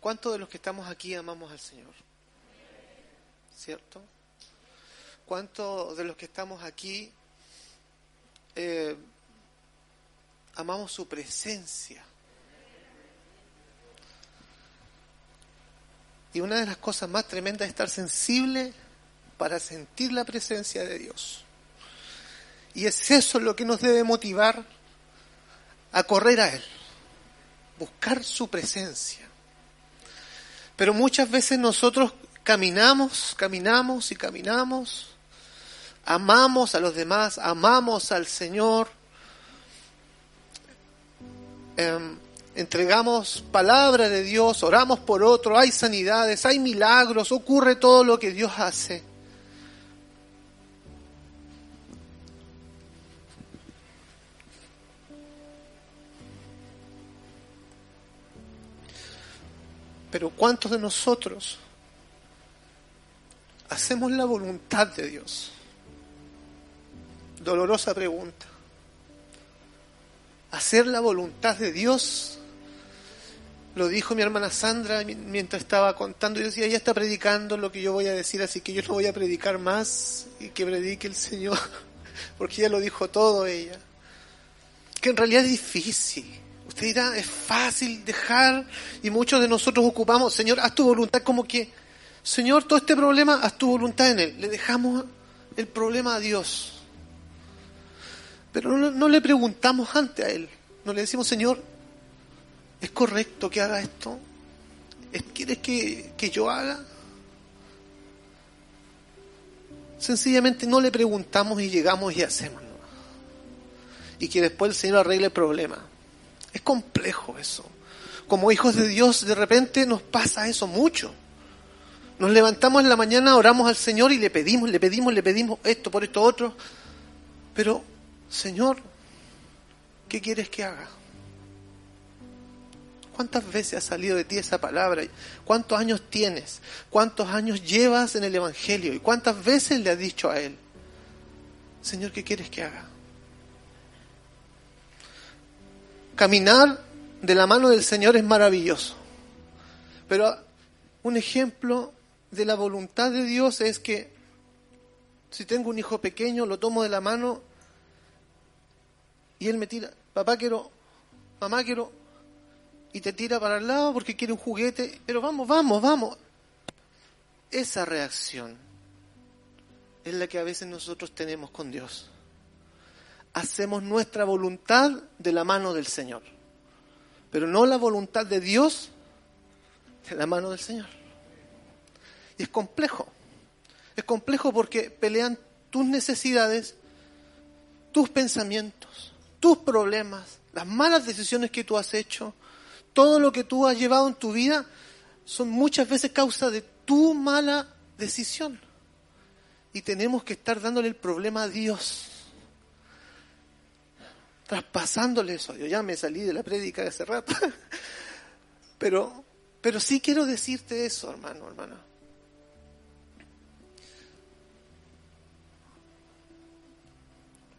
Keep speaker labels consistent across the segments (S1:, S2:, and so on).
S1: ¿Cuántos de los que estamos aquí amamos al Señor? ¿Cierto? ¿Cuántos de los que estamos aquí eh, amamos su presencia? Y una de las cosas más tremendas es estar sensible para sentir la presencia de Dios. Y es eso lo que nos debe motivar a correr a Él, buscar su presencia. Pero muchas veces nosotros caminamos, caminamos y caminamos, amamos a los demás, amamos al Señor, em, entregamos palabra de Dios, oramos por otro, hay sanidades, hay milagros, ocurre todo lo que Dios hace. Pero ¿cuántos de nosotros hacemos la voluntad de Dios? Dolorosa pregunta. Hacer la voluntad de Dios, lo dijo mi hermana Sandra mientras estaba contando, y decía, ella está predicando lo que yo voy a decir, así que yo no voy a predicar más y que predique el Señor, porque ella lo dijo todo ella. Que en realidad es difícil Es fácil dejar y muchos de nosotros ocupamos, Señor, haz tu voluntad como que, Señor, todo este problema, haz tu voluntad en él. Le dejamos el problema a Dios. Pero no, le preguntamos antes a Él. No le decimos, Señor, ¿es correcto que haga esto? ¿Quieres que, que yo haga? Sencillamente no le preguntamos y llegamos y hacemos. Y que después el Señor arregle el problema. Es complejo eso. Como hijos de Dios, de repente nos pasa eso mucho. Nos levantamos en la mañana, oramos al Señor y le pedimos, le pedimos, le pedimos esto por esto otro. Pero, Señor, ¿qué quieres que haga? ¿Cuántas veces ha salido de ti esa palabra? ¿Cuántos años tienes? ¿Cuántos años llevas en el Evangelio? ¿Y cuántas veces le has dicho a Él, Señor, ¿qué quieres que haga? Caminar de la mano del Señor es maravilloso. Pero un ejemplo de la voluntad de Dios es que si tengo un hijo pequeño, lo tomo de la mano y él me tira, papá quiero, mamá quiero, y te tira para el lado porque quiere un juguete, pero vamos, vamos, vamos. Esa reacción es la que a veces nosotros tenemos con Dios hacemos nuestra voluntad de la mano del Señor, pero no la voluntad de Dios de la mano del Señor. Y es complejo, es complejo porque pelean tus necesidades, tus pensamientos, tus problemas, las malas decisiones que tú has hecho, todo lo que tú has llevado en tu vida son muchas veces causa de tu mala decisión. Y tenemos que estar dándole el problema a Dios traspasándole eso. Yo ya me salí de la prédica hace rato. Pero, pero sí quiero decirte eso, hermano, hermana.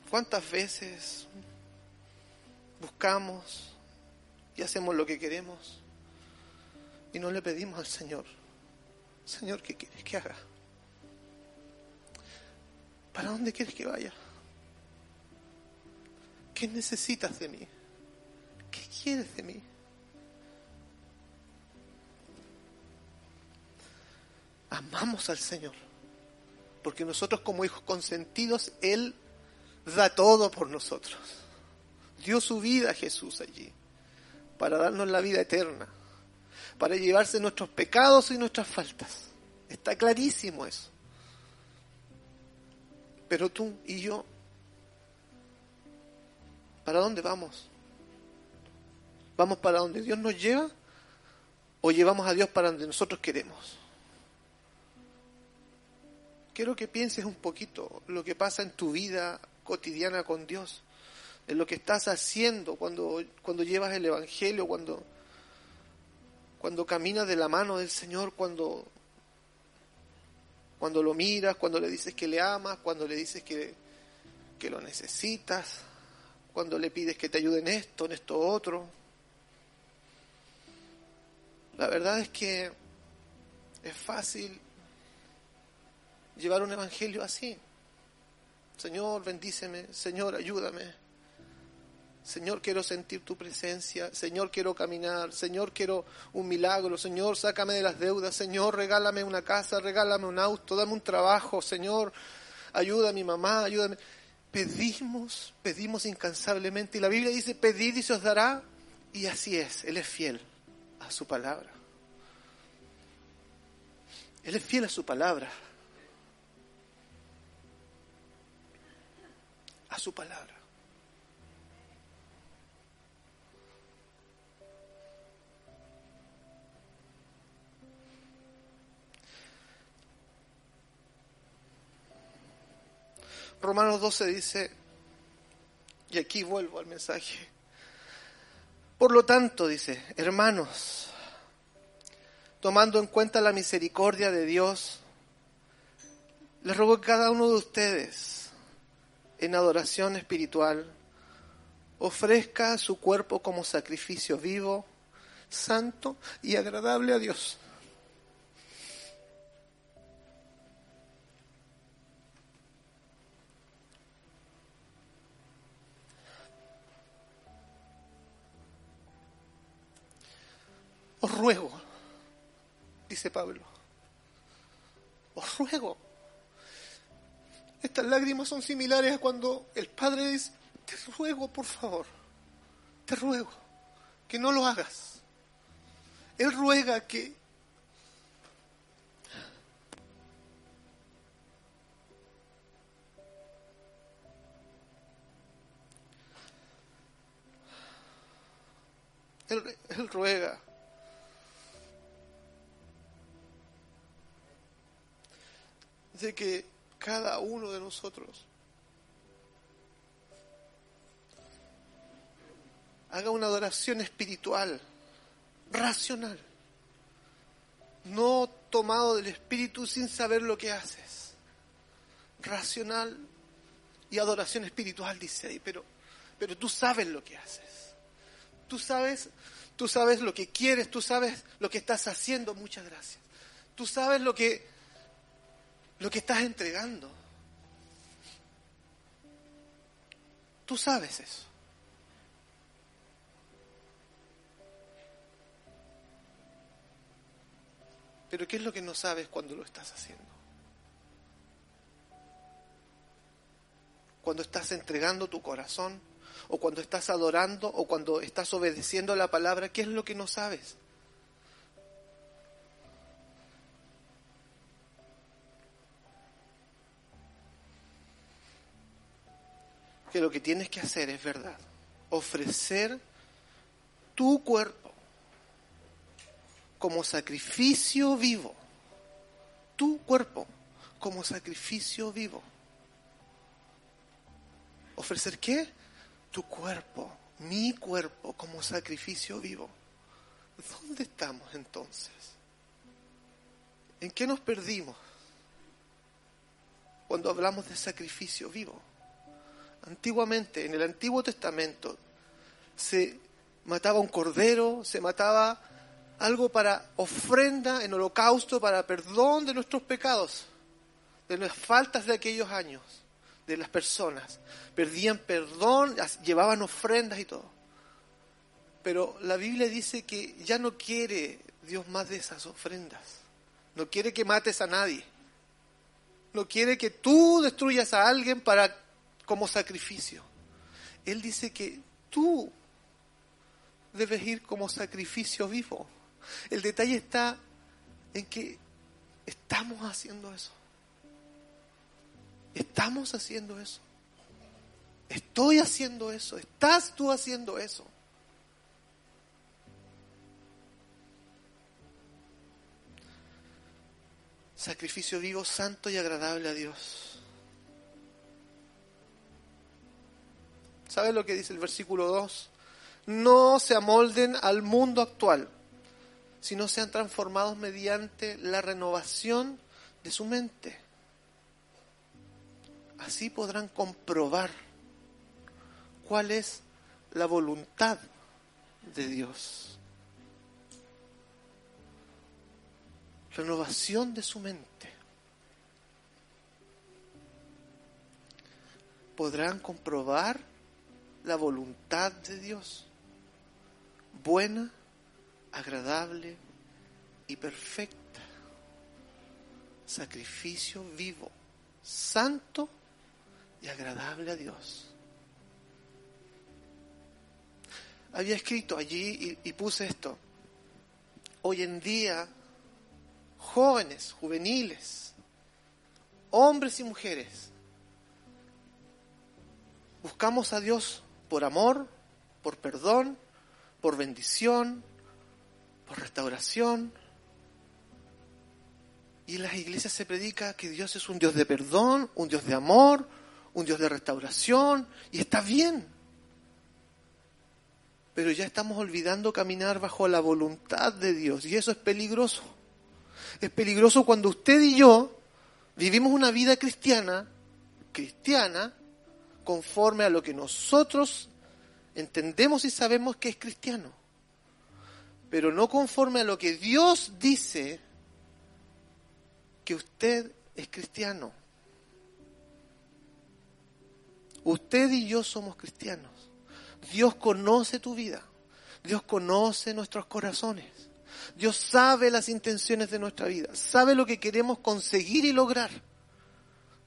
S1: ¿Cuántas veces buscamos y hacemos lo que queremos y no le pedimos al Señor, Señor, ¿qué quieres que haga? ¿Para dónde quieres que vaya? ¿Qué necesitas de mí? ¿Qué quieres de mí? Amamos al Señor, porque nosotros como hijos consentidos, Él da todo por nosotros. Dio su vida a Jesús allí, para darnos la vida eterna, para llevarse nuestros pecados y nuestras faltas. Está clarísimo eso. Pero tú y yo ¿Para dónde vamos? ¿Vamos para donde Dios nos lleva o llevamos a Dios para donde nosotros queremos. Quiero que pienses un poquito lo que pasa en tu vida cotidiana con Dios, en lo que estás haciendo cuando, cuando llevas el Evangelio, cuando, cuando caminas de la mano del Señor, cuando, cuando lo miras, cuando le dices que le amas, cuando le dices que, que lo necesitas, cuando le pides que te ayude en esto, en esto otro. La verdad es que es fácil llevar un evangelio así. Señor, bendíceme, Señor, ayúdame. Señor, quiero sentir tu presencia. Señor, quiero caminar. Señor, quiero un milagro. Señor, sácame de las deudas. Señor, regálame una casa, regálame un auto, dame un trabajo. Señor, ayuda a mi mamá, ayúdame. Pedimos, pedimos incansablemente. Y la Biblia dice, pedid y se os dará. Y así es, Él es fiel a su palabra. Él es fiel a su palabra. A su palabra. Romanos 12 dice, y aquí vuelvo al mensaje, por lo tanto, dice, hermanos, tomando en cuenta la misericordia de Dios, les ruego que cada uno de ustedes, en adoración espiritual, ofrezca su cuerpo como sacrificio vivo, santo y agradable a Dios. Os ruego, dice Pablo, os ruego. Estas lágrimas son similares a cuando el Padre dice, te ruego por favor, te ruego que no lo hagas. Él ruega que Él, ruega de que cada uno de nosotros haga una adoración espiritual, racional, no tomado del espíritu sin saber lo que haces, racional y adoración espiritual, dice ahí, pero, pero tú sabes lo que haces, tú sabes, tú sabes lo que quieres, tú sabes lo que estás haciendo, muchas gracias, tú sabes lo que lo que estás entregando. Tú sabes eso. Pero ¿qué es lo que no sabes cuando lo estás haciendo? Cuando estás entregando tu corazón, o cuando estás adorando, o cuando estás obedeciendo la palabra, ¿qué es lo que no sabes? Que lo que tienes que hacer es verdad, ofrecer tu cuerpo como sacrificio vivo, tu cuerpo como sacrificio vivo. ¿Ofrecer qué? Tu cuerpo, mi cuerpo como sacrificio vivo. ¿Dónde estamos entonces? ¿En qué nos perdimos cuando hablamos de sacrificio vivo? Antiguamente, en el Antiguo Testamento, se mataba un cordero, se mataba algo para ofrenda en holocausto, para perdón de nuestros pecados, de las faltas de aquellos años, de las personas. Perdían perdón, llevaban ofrendas y todo. Pero la Biblia dice que ya no quiere Dios más de esas ofrendas. No quiere que mates a nadie. No quiere que tú destruyas a alguien para como sacrificio. Él dice que tú debes ir como sacrificio vivo. El detalle está en que estamos haciendo eso. Estamos haciendo eso. Estoy haciendo eso. Estás tú haciendo eso. Sacrificio vivo, santo y agradable a Dios. ¿Sabe lo que dice el versículo 2? No se amolden al mundo actual, sino sean transformados mediante la renovación de su mente. Así podrán comprobar cuál es la voluntad de Dios. Renovación de su mente. Podrán comprobar la voluntad de Dios, buena, agradable y perfecta. Sacrificio vivo, santo y agradable a Dios. Había escrito allí y, y puse esto. Hoy en día, jóvenes, juveniles, hombres y mujeres, buscamos a Dios por amor, por perdón, por bendición, por restauración. Y en las iglesias se predica que Dios es un Dios de perdón, un Dios de amor, un Dios de restauración, y está bien. Pero ya estamos olvidando caminar bajo la voluntad de Dios, y eso es peligroso. Es peligroso cuando usted y yo vivimos una vida cristiana, cristiana, conforme a lo que nosotros entendemos y sabemos que es cristiano, pero no conforme a lo que Dios dice que usted es cristiano. Usted y yo somos cristianos. Dios conoce tu vida. Dios conoce nuestros corazones. Dios sabe las intenciones de nuestra vida. Sabe lo que queremos conseguir y lograr.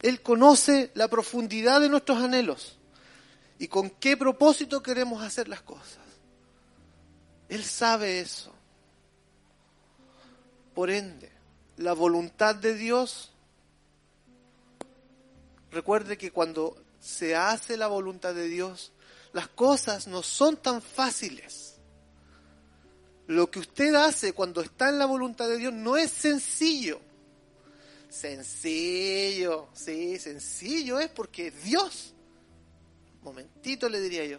S1: Él conoce la profundidad de nuestros anhelos y con qué propósito queremos hacer las cosas. Él sabe eso. Por ende, la voluntad de Dios, recuerde que cuando se hace la voluntad de Dios, las cosas no son tan fáciles. Lo que usted hace cuando está en la voluntad de Dios no es sencillo. Sencillo, sí, sencillo es porque Dios momentito le diría yo,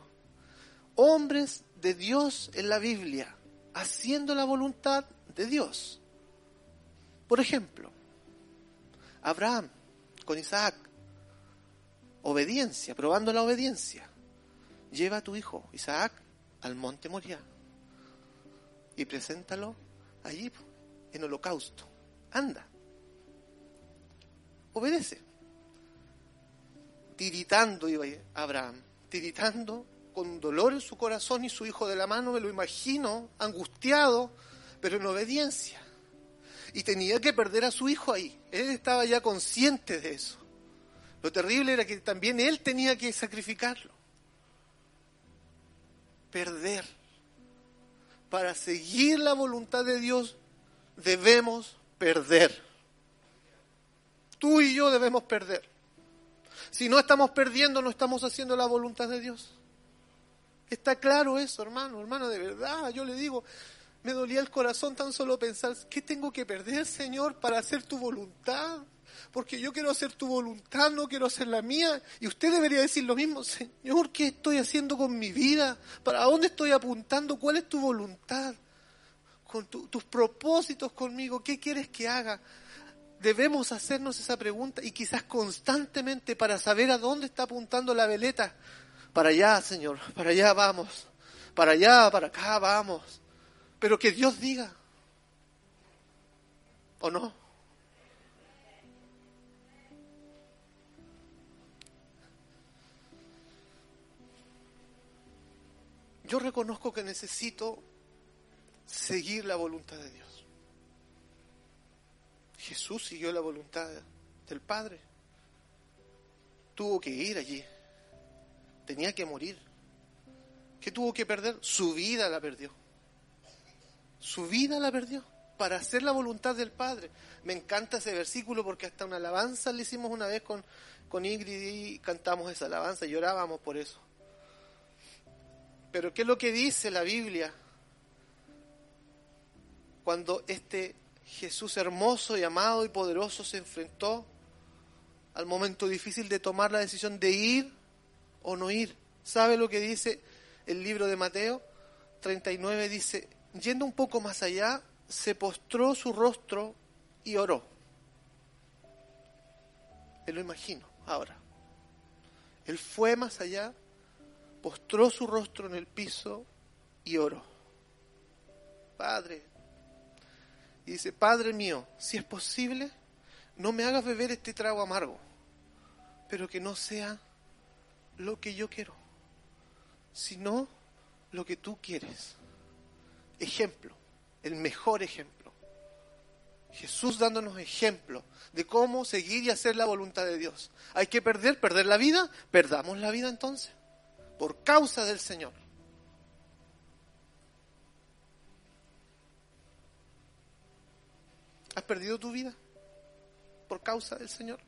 S1: hombres de Dios en la Biblia, haciendo la voluntad de Dios. Por ejemplo, Abraham con Isaac, obediencia, probando la obediencia. Lleva a tu hijo Isaac al monte Moria y preséntalo allí en holocausto. Anda. Obedece tiritando iba Abraham, tiritando con dolor en su corazón y su hijo de la mano, me lo imagino, angustiado, pero en obediencia. Y tenía que perder a su hijo ahí. Él estaba ya consciente de eso. Lo terrible era que también él tenía que sacrificarlo. Perder. Para seguir la voluntad de Dios debemos perder. Tú y yo debemos perder. Si no estamos perdiendo, no estamos haciendo la voluntad de Dios. Está claro eso, hermano, hermano, de verdad. Yo le digo, me dolía el corazón tan solo pensar, ¿qué tengo que perder, Señor, para hacer tu voluntad? Porque yo quiero hacer tu voluntad, no quiero hacer la mía. Y usted debería decir lo mismo, Señor, ¿qué estoy haciendo con mi vida? ¿Para dónde estoy apuntando? ¿Cuál es tu voluntad? Con tus propósitos conmigo, ¿qué quieres que haga? Debemos hacernos esa pregunta y quizás constantemente para saber a dónde está apuntando la veleta. Para allá, Señor, para allá vamos, para allá, para acá vamos. Pero que Dios diga, ¿o no? Yo reconozco que necesito seguir la voluntad de Dios. Jesús siguió la voluntad del Padre. Tuvo que ir allí. Tenía que morir. ¿Qué tuvo que perder? Su vida la perdió. Su vida la perdió para hacer la voluntad del Padre. Me encanta ese versículo porque hasta una alabanza le hicimos una vez con, con Ingrid y cantamos esa alabanza, llorábamos por eso. Pero ¿qué es lo que dice la Biblia? Cuando este Jesús hermoso y amado y poderoso se enfrentó al momento difícil de tomar la decisión de ir o no ir. ¿Sabe lo que dice el libro de Mateo? 39 dice, yendo un poco más allá, se postró su rostro y oró. Me lo imagino ahora. Él fue más allá, postró su rostro en el piso y oró. Padre, y dice, Padre mío, si es posible, no me hagas beber este trago amargo, pero que no sea lo que yo quiero, sino lo que tú quieres. Ejemplo, el mejor ejemplo. Jesús dándonos ejemplo de cómo seguir y hacer la voluntad de Dios. Hay que perder, perder la vida, perdamos la vida entonces, por causa del Señor. ¿Has perdido tu vida por causa del Señor?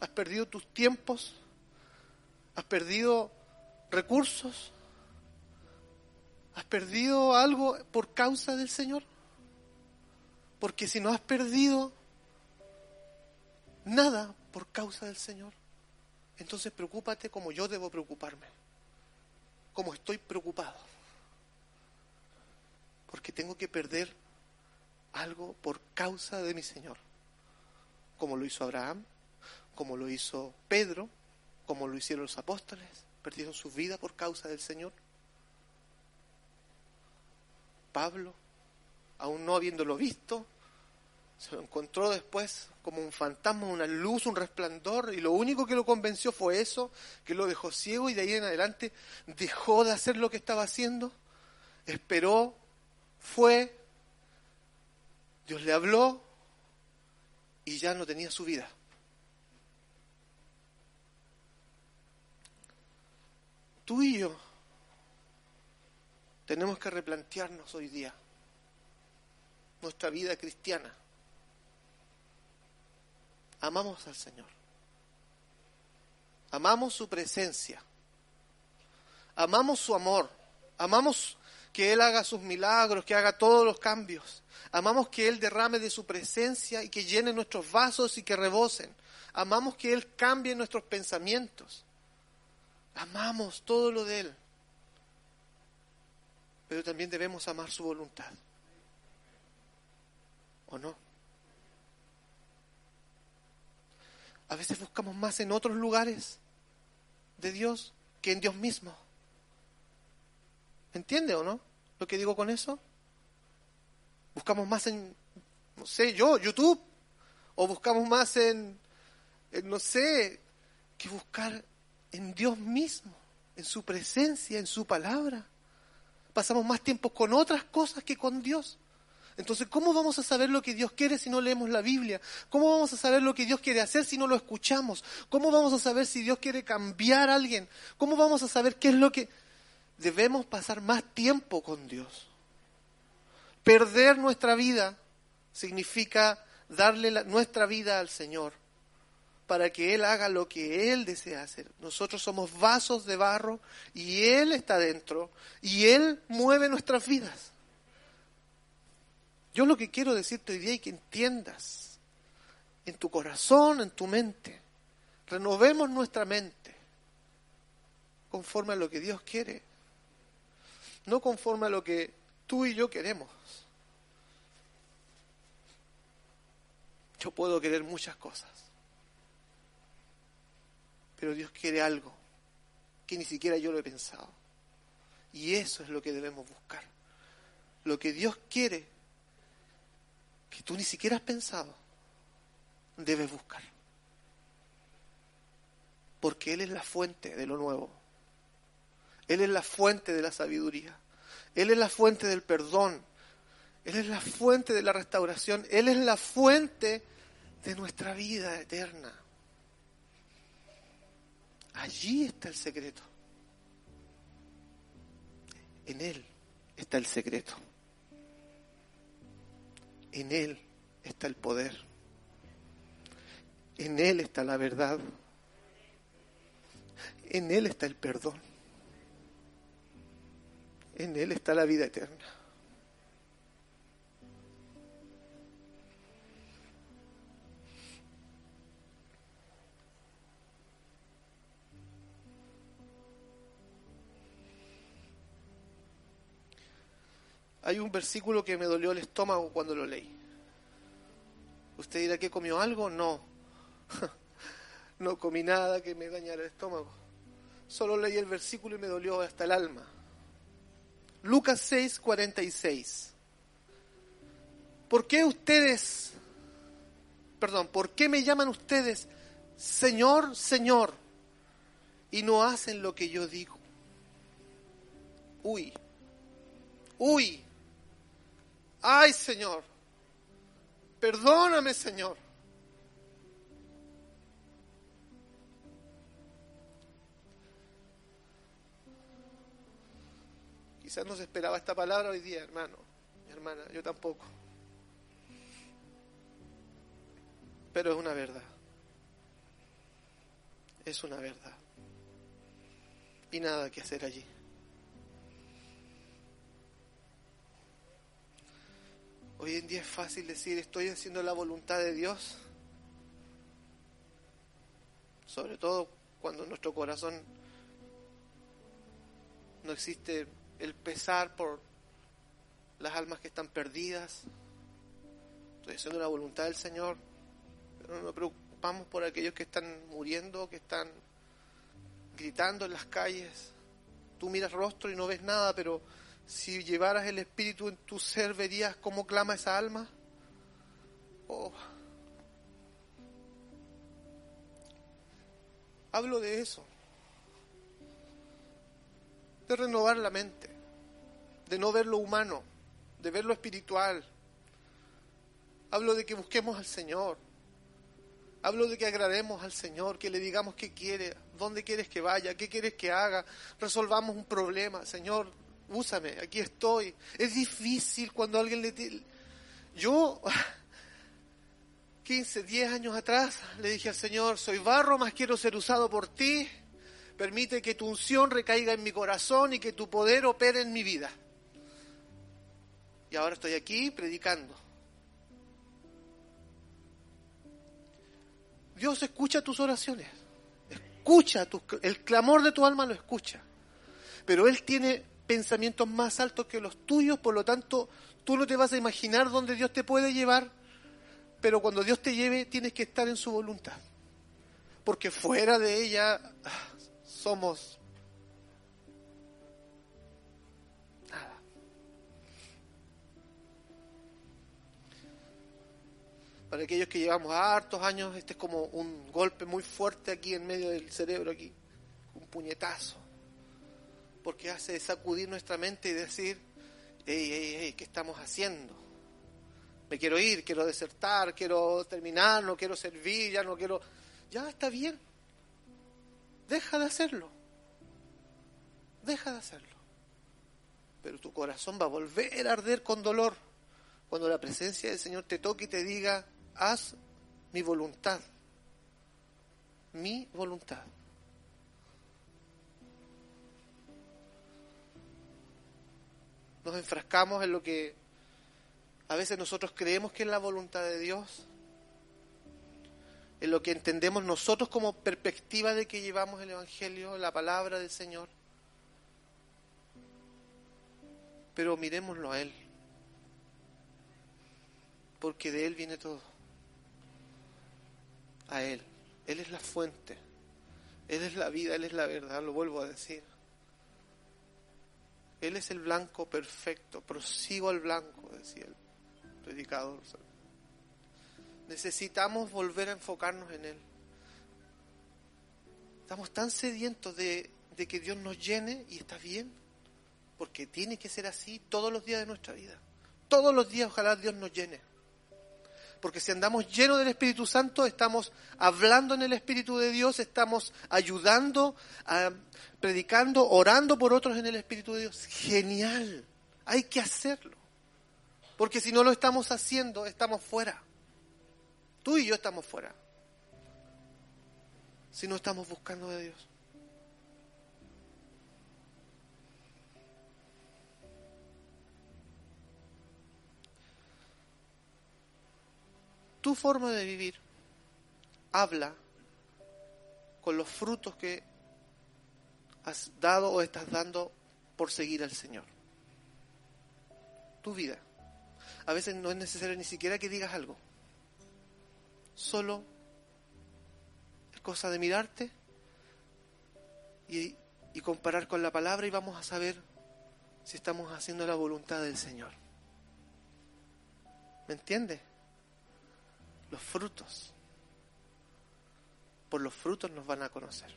S1: ¿Has perdido tus tiempos? ¿Has perdido recursos? ¿Has perdido algo por causa del Señor? Porque si no has perdido nada por causa del Señor, entonces preocúpate como yo debo preocuparme, como estoy preocupado. Porque tengo que perder algo por causa de mi Señor, como lo hizo Abraham, como lo hizo Pedro, como lo hicieron los apóstoles, perdieron su vida por causa del Señor. Pablo, aún no habiéndolo visto, se lo encontró después como un fantasma, una luz, un resplandor, y lo único que lo convenció fue eso, que lo dejó ciego y de ahí en adelante dejó de hacer lo que estaba haciendo, esperó, fue, Dios le habló y ya no tenía su vida. Tú y yo tenemos que replantearnos hoy día nuestra vida cristiana. Amamos al Señor. Amamos su presencia. Amamos su amor. Amamos que Él haga sus milagros, que haga todos los cambios. Amamos que Él derrame de su presencia y que llene nuestros vasos y que rebosen. Amamos que Él cambie nuestros pensamientos. Amamos todo lo de Él. Pero también debemos amar su voluntad. ¿O no? A veces buscamos más en otros lugares de Dios que en Dios mismo. ¿Entiende o no lo que digo con eso? Buscamos más en, no sé, yo, YouTube, o buscamos más en, no sé, que buscar en Dios mismo, en su presencia, en su palabra. Pasamos más tiempo con otras cosas que con Dios. Entonces, ¿cómo vamos a saber lo que Dios quiere si no leemos la Biblia? ¿Cómo vamos a saber lo que Dios quiere hacer si no lo escuchamos? ¿Cómo vamos a saber si Dios quiere cambiar a alguien? ¿Cómo vamos a saber qué es lo que debemos pasar más tiempo con Dios. Perder nuestra vida significa darle nuestra vida al Señor para que Él haga lo que Él desea hacer. Nosotros somos vasos de barro y Él está dentro y Él mueve nuestras vidas. Yo lo que quiero decirte hoy día y que entiendas en tu corazón, en tu mente, renovemos nuestra mente conforme a lo que Dios quiere no conforme a lo que tú y yo queremos. Yo puedo querer muchas cosas, pero Dios quiere algo que ni siquiera yo lo he pensado. Y eso es lo que debemos buscar. Lo que Dios quiere, que tú ni siquiera has pensado, debes buscar. Porque Él es la fuente de lo nuevo. Él es la fuente de la sabiduría. Él es la fuente del perdón. Él es la fuente de la restauración. Él es la fuente de nuestra vida eterna. Allí está el secreto. En Él está el secreto. En Él está el poder. En Él está la verdad. En Él está el perdón en Él está la vida eterna. Hay un versículo que me dolió el estómago cuando lo leí. Usted dirá que comió algo, no. no comí nada que me dañara el estómago. Solo leí el versículo y me dolió hasta el alma. Lucas 6, 46. ¿Por qué ustedes, perdón, por qué me llaman ustedes Señor, Señor y no hacen lo que yo digo? Uy, uy, ay Señor, perdóname Señor. Quizás no se esperaba esta palabra hoy día, hermano, mi hermana, yo tampoco. Pero es una verdad. Es una verdad. Y nada que hacer allí. Hoy en día es fácil decir, estoy haciendo la voluntad de Dios. Sobre todo cuando nuestro corazón no existe el pesar por las almas que están perdidas. Estoy haciendo la voluntad del Señor, pero no nos preocupamos por aquellos que están muriendo, que están gritando en las calles. Tú miras rostro y no ves nada, pero si llevaras el Espíritu en tu ser, verías cómo clama esa alma. Oh. Hablo de eso, de renovar la mente de no ver lo humano, de ver lo espiritual. Hablo de que busquemos al Señor. Hablo de que agrademos al Señor, que le digamos qué quiere, dónde quieres que vaya, qué quieres que haga. Resolvamos un problema. Señor, úsame, aquí estoy. Es difícil cuando alguien le... Yo, 15, 10 años atrás, le dije al Señor, soy barro, más quiero ser usado por ti. Permite que tu unción recaiga en mi corazón y que tu poder opere en mi vida. Y ahora estoy aquí predicando. Dios escucha tus oraciones, escucha el clamor de tu alma lo escucha, pero Él tiene pensamientos más altos que los tuyos, por lo tanto tú no te vas a imaginar dónde Dios te puede llevar, pero cuando Dios te lleve tienes que estar en su voluntad, porque fuera de ella somos Para aquellos que llevamos hartos años, este es como un golpe muy fuerte aquí en medio del cerebro, aquí, un puñetazo. Porque hace sacudir nuestra mente y decir, hey, hey, hey, ¿qué estamos haciendo? Me quiero ir, quiero desertar, quiero terminar, no quiero servir, ya no quiero... Ya está bien. Deja de hacerlo. Deja de hacerlo. Pero tu corazón va a volver a arder con dolor cuando la presencia del Señor te toque y te diga, haz mi voluntad, mi voluntad. Nos enfrascamos en lo que a veces nosotros creemos que es la voluntad de Dios, en lo que entendemos nosotros como perspectiva de que llevamos el Evangelio, la palabra del Señor. Pero miremoslo a Él, porque de Él viene todo a Él. Él es la fuente. Él es la vida, Él es la verdad, lo vuelvo a decir. Él es el blanco perfecto. Prosigo al blanco, decía el predicador. Necesitamos volver a enfocarnos en Él. Estamos tan sedientos de, que Dios nos llene y está bien, porque tiene que ser así todos los días de nuestra vida. Todos los días ojalá Dios nos llene porque si andamos llenos del Espíritu Santo, estamos hablando en el Espíritu de Dios, estamos ayudando, predicando, orando por otros en el Espíritu de Dios. Genial, hay que hacerlo. Porque si no lo estamos haciendo, estamos fuera. Tú y yo estamos fuera. Si no estamos buscando de Dios. tu forma de vivir habla con los frutos que has dado o estás dando por seguir al Señor. tu vida. A veces no es necesario ni siquiera que digas algo. Solo es cosa de mirarte y, comparar con la palabra y vamos a saber si estamos haciendo la voluntad del Señor. ¿Me entiendes? Los frutos. Por los frutos nos van a conocer.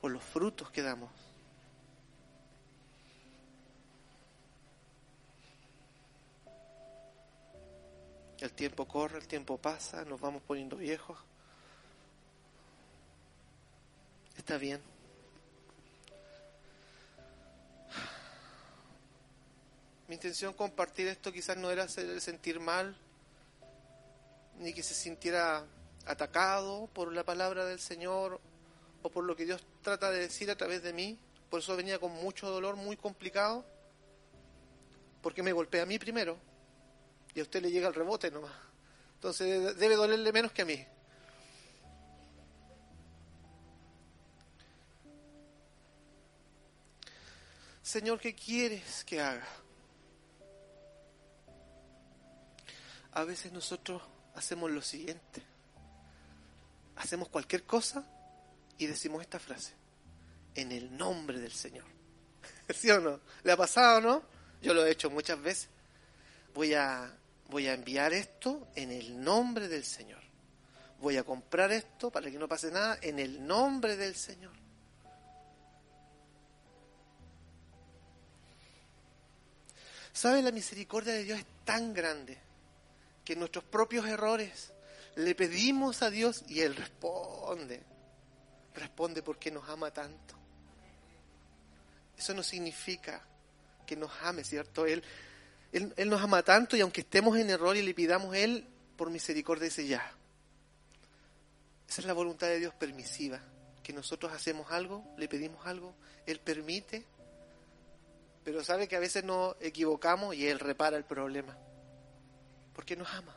S1: Por los frutos que damos. El tiempo corre, el tiempo pasa, nos vamos poniendo viejos. Está bien. Mi intención compartir esto quizás no era sentir mal, ni que se sintiera atacado por la palabra del Señor o por lo que Dios trata de decir a través de mí. Por eso venía con mucho dolor, muy complicado, porque me golpea a mí primero y a usted le llega el rebote nomás. Entonces debe dolerle menos que a mí. Señor, ¿qué quieres que haga? a veces nosotros hacemos lo siguiente. Hacemos cualquier cosa y decimos esta frase. En el nombre del Señor. ¿Sí o no? ¿Le ha pasado no? Yo lo he hecho muchas veces. Voy a, voy a enviar esto en el nombre del Señor. Voy a comprar esto para que no pase nada en el nombre del Señor. ¿Sabe? La misericordia de Dios es tan grande que nuestros propios errores le pedimos a Dios y Él responde. Responde porque nos ama tanto. Eso no significa que nos ame, ¿cierto? Él, él, nos ama tanto y aunque estemos en error y le pidamos a Él, por misericordia dice ya. Esa es la voluntad de Dios permisiva. Que nosotros hacemos algo, le pedimos algo, Él permite, pero sabe que a veces nos equivocamos y Él repara el problema. Porque nos ama.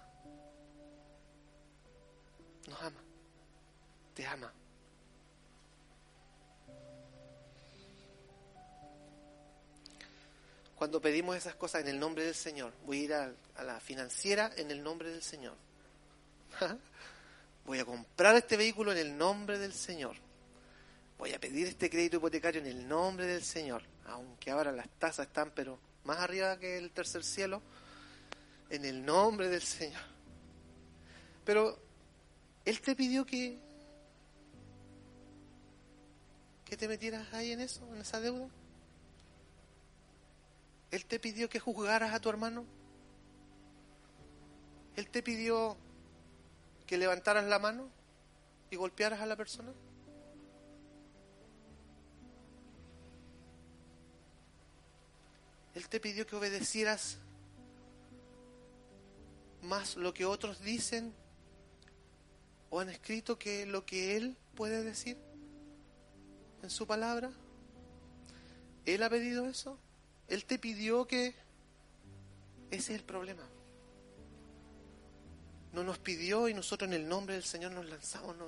S1: Nos ama. Te ama. Cuando pedimos esas cosas en el nombre del Señor, voy a ir a, la financiera en el nombre del Señor. voy a comprar este vehículo en el nombre del Señor. Voy a pedir este crédito hipotecario en el nombre del Señor. Aunque ahora las tasas están pero más arriba que el tercer cielo, en el nombre del Señor. Pero Él te pidió que, que te metieras ahí en eso, en esa deuda. Él te pidió que juzgaras a tu hermano. Él te pidió que levantaras la mano y golpearas a la persona. Él te pidió que obedecieras más lo que otros dicen o han escrito que lo que Él puede decir en su palabra. Él ha pedido eso. Él te pidió que... Ese es el problema. No nos pidió y nosotros en el nombre del Señor nos lanzamos. No.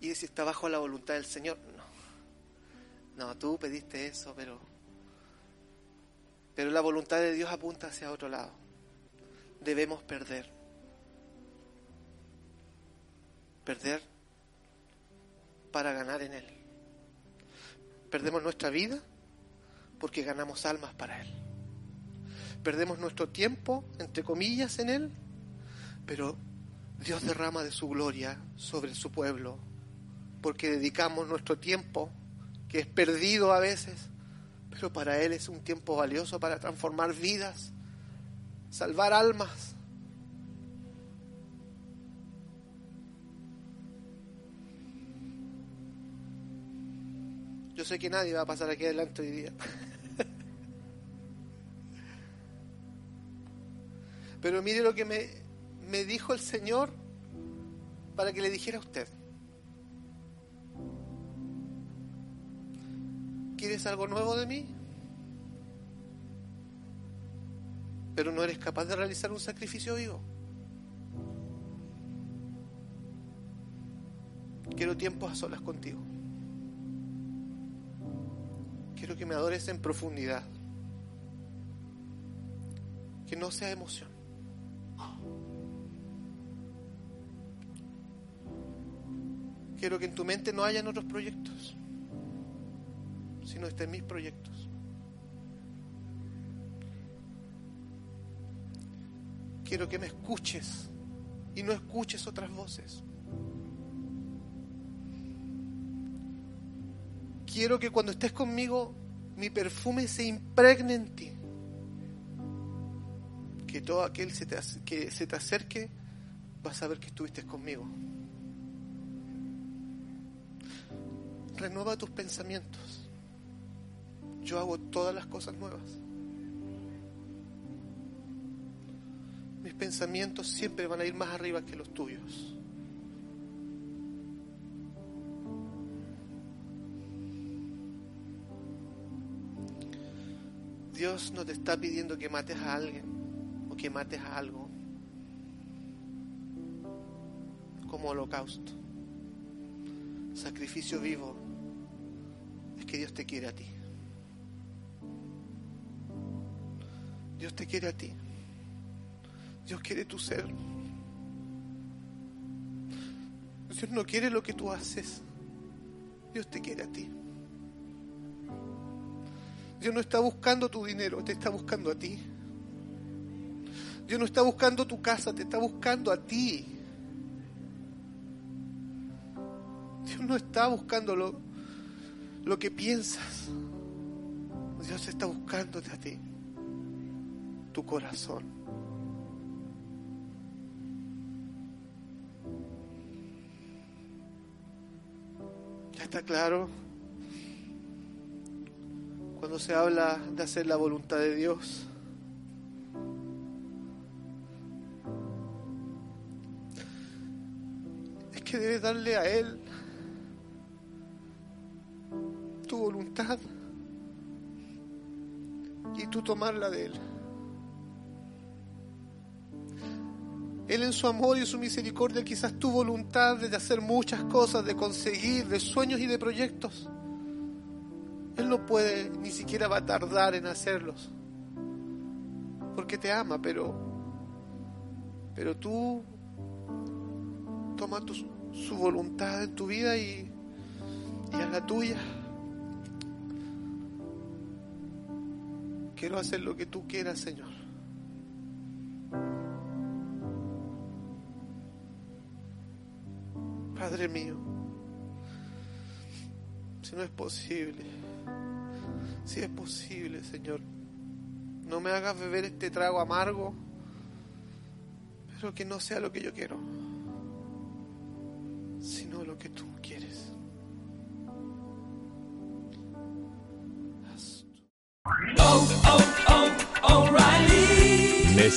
S1: Y si está bajo la voluntad del Señor, no. No, tú pediste eso, pero... Pero la voluntad de Dios apunta hacia otro lado debemos perder. Perder para ganar en Él. Perdemos nuestra vida porque ganamos almas para Él. Perdemos nuestro tiempo, entre comillas, en Él, pero Dios derrama de su gloria sobre su pueblo porque dedicamos nuestro tiempo, que es perdido a veces, pero para Él es un tiempo valioso para transformar vidas salvar almas. Yo sé que nadie va a pasar aquí adelante hoy día. Pero mire lo que me, me dijo el Señor para que le dijera a usted. ¿Quieres algo nuevo de mí? pero no eres capaz de realizar un sacrificio vivo. Quiero tiempos a solas contigo. Quiero que me adores en profundidad. Que no sea emoción. Quiero que en tu mente no hayan otros proyectos, sino estén mis proyectos. Quiero que me escuches y no escuches otras voces. Quiero que cuando estés conmigo mi perfume se impregne en ti. Que todo aquel que se te acerque va a saber que estuviste conmigo. Renueva tus pensamientos. Yo hago todas las cosas nuevas. Mis pensamientos siempre van a ir más arriba que los tuyos. Dios no te está pidiendo que mates a alguien o que mates a algo como holocausto, sacrificio vivo que Dios te quiere a ti. Dios te quiere a ti. Dios quiere tu ser. Dios no quiere lo que tú haces. Dios te quiere a ti. Dios no está buscando tu dinero, te está buscando a ti. Dios no está buscando tu casa, te está buscando a ti. Dios no está buscando lo, lo que piensas. Dios está buscándote a ti, tu corazón. ¿Ya está claro? Cuando se habla de hacer la voluntad de Dios, es que debes darle a Él tu y tú tomarla de Él. Él en su amor y su misericordia quizás tu voluntad de hacer muchas cosas, de conseguir, de sueños y de proyectos. Él no puede, ni siquiera va a tardar en hacerlos. Porque te ama, pero, pero tú toma su voluntad en tu vida y, y haz la tuya. Quiero hacer lo que tú quieras, Señor. Padre mío, si no es posible, si es posible, Señor, no me hagas beber este trago amargo, pero que no sea lo que yo quiero,